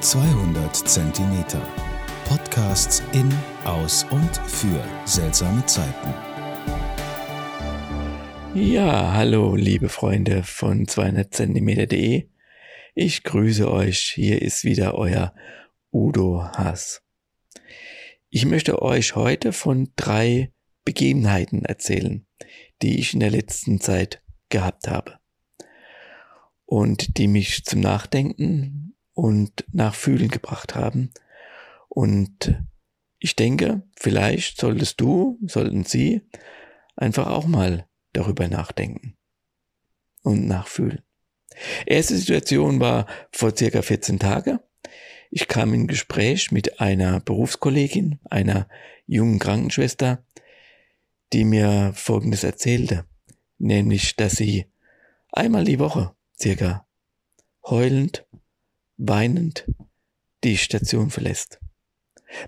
200 Zentimeter. Podcasts in, aus und für seltsame Zeiten. Ja, hallo liebe Freunde von 200 Zentimeter.de. Ich grüße euch. Hier ist wieder euer Udo Haas. Ich möchte euch heute von drei Begebenheiten erzählen, die ich in der letzten Zeit gehabt habe und die mich zum Nachdenken und Nachfühlen gebracht haben. Und ich denke, vielleicht solltest du, sollten Sie einfach auch mal darüber nachdenken und nachfühlen. Erste Situation war vor circa 14 Tage. Ich kam in Gespräch mit einer Berufskollegin, einer jungen Krankenschwester, die mir Folgendes erzählte, nämlich, dass sie einmal die Woche circa heulend, weinend die Station verlässt.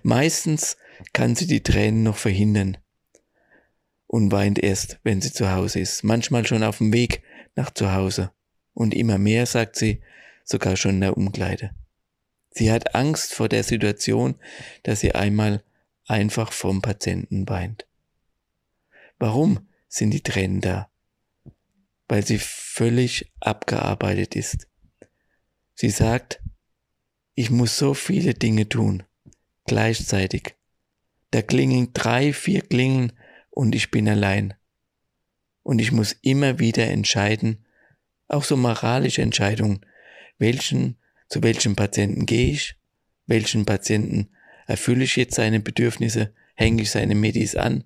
Meistens kann sie die Tränen noch verhindern und weint erst, wenn sie zu Hause ist, manchmal schon auf dem Weg nach zu Hause und immer mehr, sagt sie, sogar schon in der Umkleide. Sie hat Angst vor der Situation, dass sie einmal einfach vom Patienten weint. Warum sind die Tränen da? Weil sie völlig abgearbeitet ist. Sie sagt, ich muss so viele Dinge tun, gleichzeitig. Da klingen drei, vier Klingen und ich bin allein. Und ich muss immer wieder entscheiden, auch so moralische Entscheidungen, welchen, zu welchem Patienten gehe ich, welchen Patienten erfülle ich jetzt seine Bedürfnisse, hänge ich seine Medis an,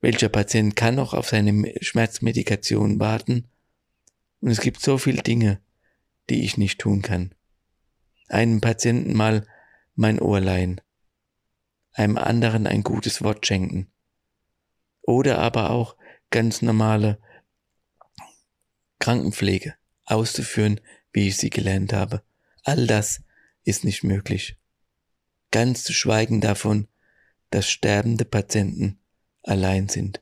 welcher Patient kann noch auf seine Schmerzmedikation warten. Und es gibt so viele Dinge, die ich nicht tun kann. Einem Patienten mal mein Ohr leihen, einem anderen ein gutes Wort schenken. Oder aber auch ganz normale Krankenpflege auszuführen, wie ich sie gelernt habe. All das ist nicht möglich. Ganz zu schweigen davon, dass sterbende Patienten allein sind.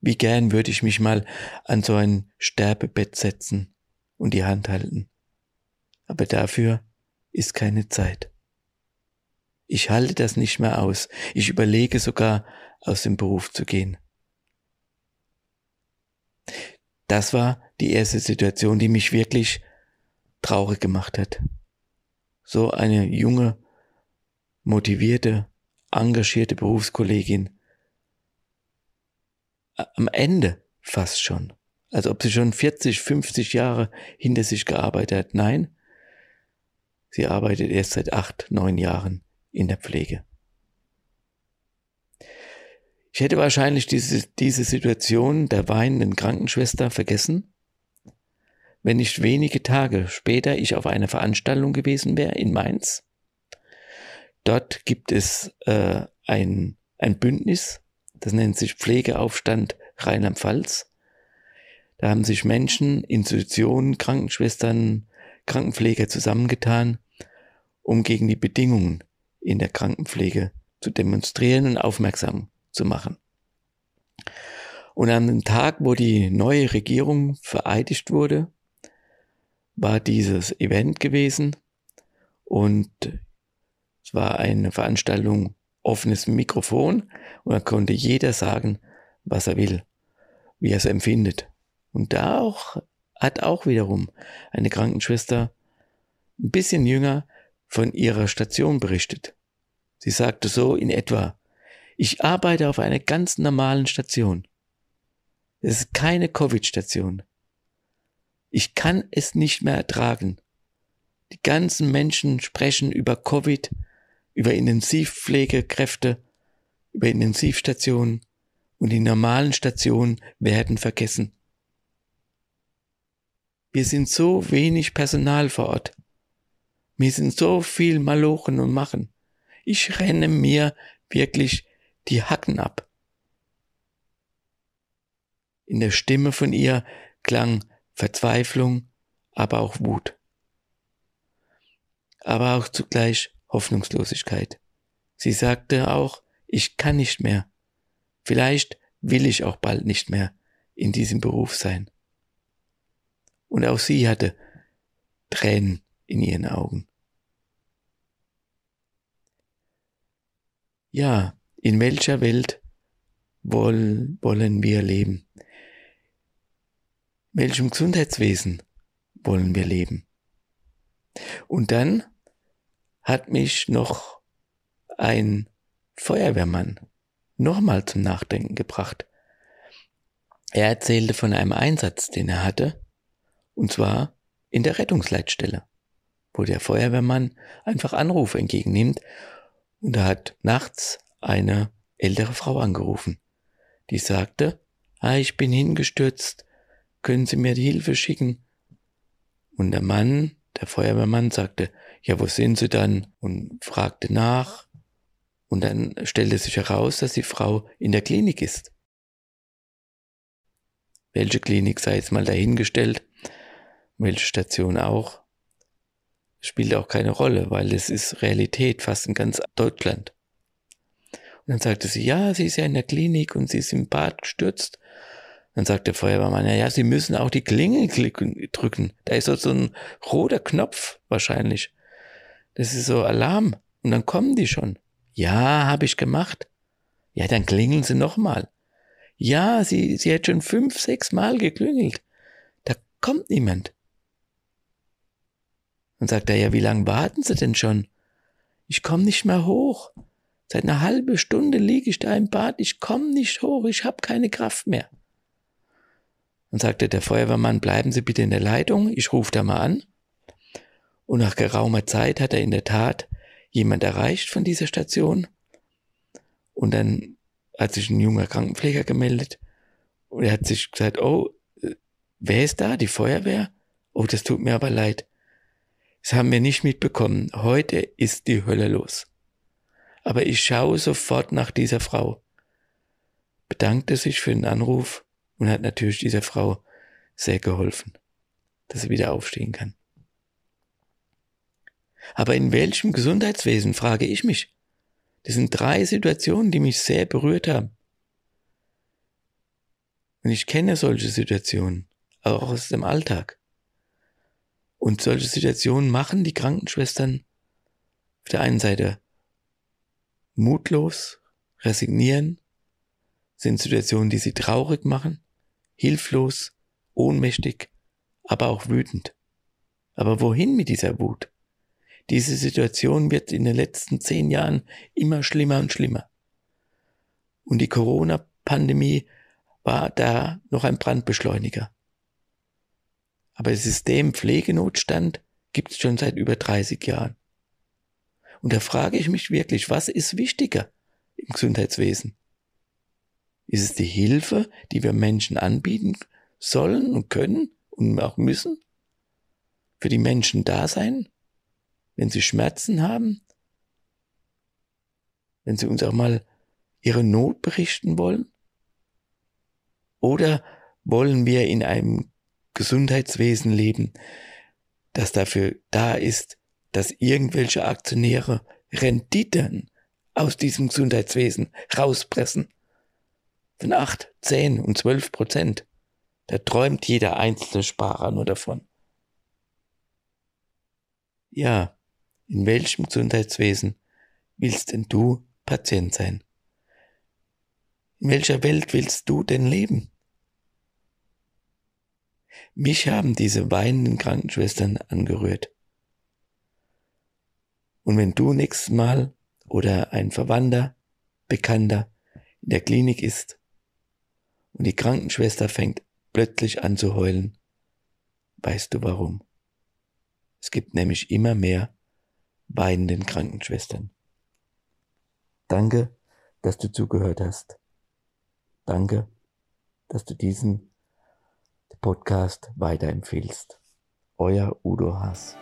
Wie gern würde ich mich mal an so ein Sterbebett setzen und die Hand halten. Aber dafür ist keine Zeit. Ich halte das nicht mehr aus. Ich überlege sogar, aus dem Beruf zu gehen. Das war die erste Situation, die mich wirklich traurig gemacht hat. So eine junge, motivierte, engagierte Berufskollegin am Ende fast schon. Als ob sie schon 40, 50 Jahre hinter sich gearbeitet hat. Nein, sie arbeitet erst seit acht, neun Jahren in der Pflege. Ich hätte wahrscheinlich diese, diese Situation der weinenden Krankenschwester vergessen, wenn nicht wenige Tage später ich auf einer Veranstaltung gewesen wäre in Mainz. Dort gibt es äh, ein, ein Bündnis das nennt sich Pflegeaufstand Rheinland-Pfalz. Da haben sich Menschen, Institutionen, Krankenschwestern, Krankenpfleger zusammengetan, um gegen die Bedingungen in der Krankenpflege zu demonstrieren und aufmerksam zu machen. Und an dem Tag, wo die neue Regierung vereidigt wurde, war dieses Event gewesen und es war eine Veranstaltung offenes Mikrofon und dann konnte jeder sagen, was er will, wie er es empfindet. Und da auch, hat auch wiederum eine Krankenschwester ein bisschen jünger von ihrer Station berichtet. Sie sagte so in etwa, ich arbeite auf einer ganz normalen Station. Es ist keine Covid-Station. Ich kann es nicht mehr ertragen. Die ganzen Menschen sprechen über Covid, über Intensivpflegekräfte, über Intensivstationen und die normalen Stationen werden vergessen. Wir sind so wenig Personal vor Ort. Wir sind so viel Malochen und Machen. Ich renne mir wirklich die Hacken ab. In der Stimme von ihr klang Verzweiflung, aber auch Wut. Aber auch zugleich Hoffnungslosigkeit. Sie sagte auch, ich kann nicht mehr. Vielleicht will ich auch bald nicht mehr in diesem Beruf sein. Und auch sie hatte Tränen in ihren Augen. Ja, in welcher Welt wollen wir leben? In welchem Gesundheitswesen wollen wir leben? Und dann hat mich noch ein Feuerwehrmann nochmal zum Nachdenken gebracht. Er erzählte von einem Einsatz, den er hatte, und zwar in der Rettungsleitstelle, wo der Feuerwehrmann einfach Anrufe entgegennimmt und da hat nachts eine ältere Frau angerufen, die sagte, ah, ich bin hingestürzt, können Sie mir die Hilfe schicken? Und der Mann, der Feuerwehrmann, sagte, ja, wo sind Sie dann? Und fragte nach. Und dann stellte sich heraus, dass die Frau in der Klinik ist. Welche Klinik sei jetzt mal dahingestellt, welche Station auch, spielt auch keine Rolle, weil es ist Realität fast in ganz Deutschland. Und dann sagte sie, ja, sie ist ja in der Klinik und sie ist im Bad gestürzt. Dann sagt der Feuerwehrmann, ja, Sie müssen auch die Klinge drücken. Da ist so ein roter Knopf wahrscheinlich. Das ist so Alarm. Und dann kommen die schon. Ja, habe ich gemacht. Ja, dann klingeln Sie nochmal. Ja, sie, sie hat schon fünf, sechs Mal geklingelt. Da kommt niemand. Dann sagt er, ja, wie lange warten Sie denn schon? Ich komme nicht mehr hoch. Seit einer halben Stunde liege ich da im Bad, ich komme nicht hoch, ich habe keine Kraft mehr. Dann sagte der Feuerwehrmann, bleiben Sie bitte in der Leitung, ich rufe da mal an. Und nach geraumer Zeit hat er in der Tat jemand erreicht von dieser Station. Und dann hat sich ein junger Krankenpfleger gemeldet und er hat sich gesagt, oh, wer ist da? Die Feuerwehr? Oh, das tut mir aber leid. Das haben wir nicht mitbekommen. Heute ist die Hölle los. Aber ich schaue sofort nach dieser Frau. Bedankte sich für den Anruf und hat natürlich dieser Frau sehr geholfen, dass sie wieder aufstehen kann. Aber in welchem Gesundheitswesen, frage ich mich. Das sind drei Situationen, die mich sehr berührt haben. Und ich kenne solche Situationen, auch aus dem Alltag. Und solche Situationen machen die Krankenschwestern auf der einen Seite mutlos, resignieren, sind Situationen, die sie traurig machen, hilflos, ohnmächtig, aber auch wütend. Aber wohin mit dieser Wut? Diese Situation wird in den letzten zehn Jahren immer schlimmer und schlimmer. Und die Corona-Pandemie war da noch ein Brandbeschleuniger. Aber das System Pflegenotstand gibt es schon seit über 30 Jahren. Und da frage ich mich wirklich, was ist wichtiger im Gesundheitswesen? Ist es die Hilfe, die wir Menschen anbieten sollen und können und auch müssen? Für die Menschen da sein? Wenn sie Schmerzen haben? Wenn sie uns auch mal ihre Not berichten wollen? Oder wollen wir in einem Gesundheitswesen leben, das dafür da ist, dass irgendwelche Aktionäre Renditen aus diesem Gesundheitswesen rauspressen? von 8, 10 und 12 Prozent. Da träumt jeder einzelne Sparer nur davon. Ja, in welchem Gesundheitswesen willst denn du Patient sein? In welcher Welt willst du denn leben? Mich haben diese weinenden Krankenschwestern angerührt. Und wenn du nächstes Mal oder ein Verwandter, Bekannter in der Klinik ist und die Krankenschwester fängt plötzlich an zu heulen. Weißt du warum? Es gibt nämlich immer mehr weinenden Krankenschwestern. Danke, dass du zugehört hast. Danke, dass du diesen Podcast weiterempfehlst. Euer Udo Haas.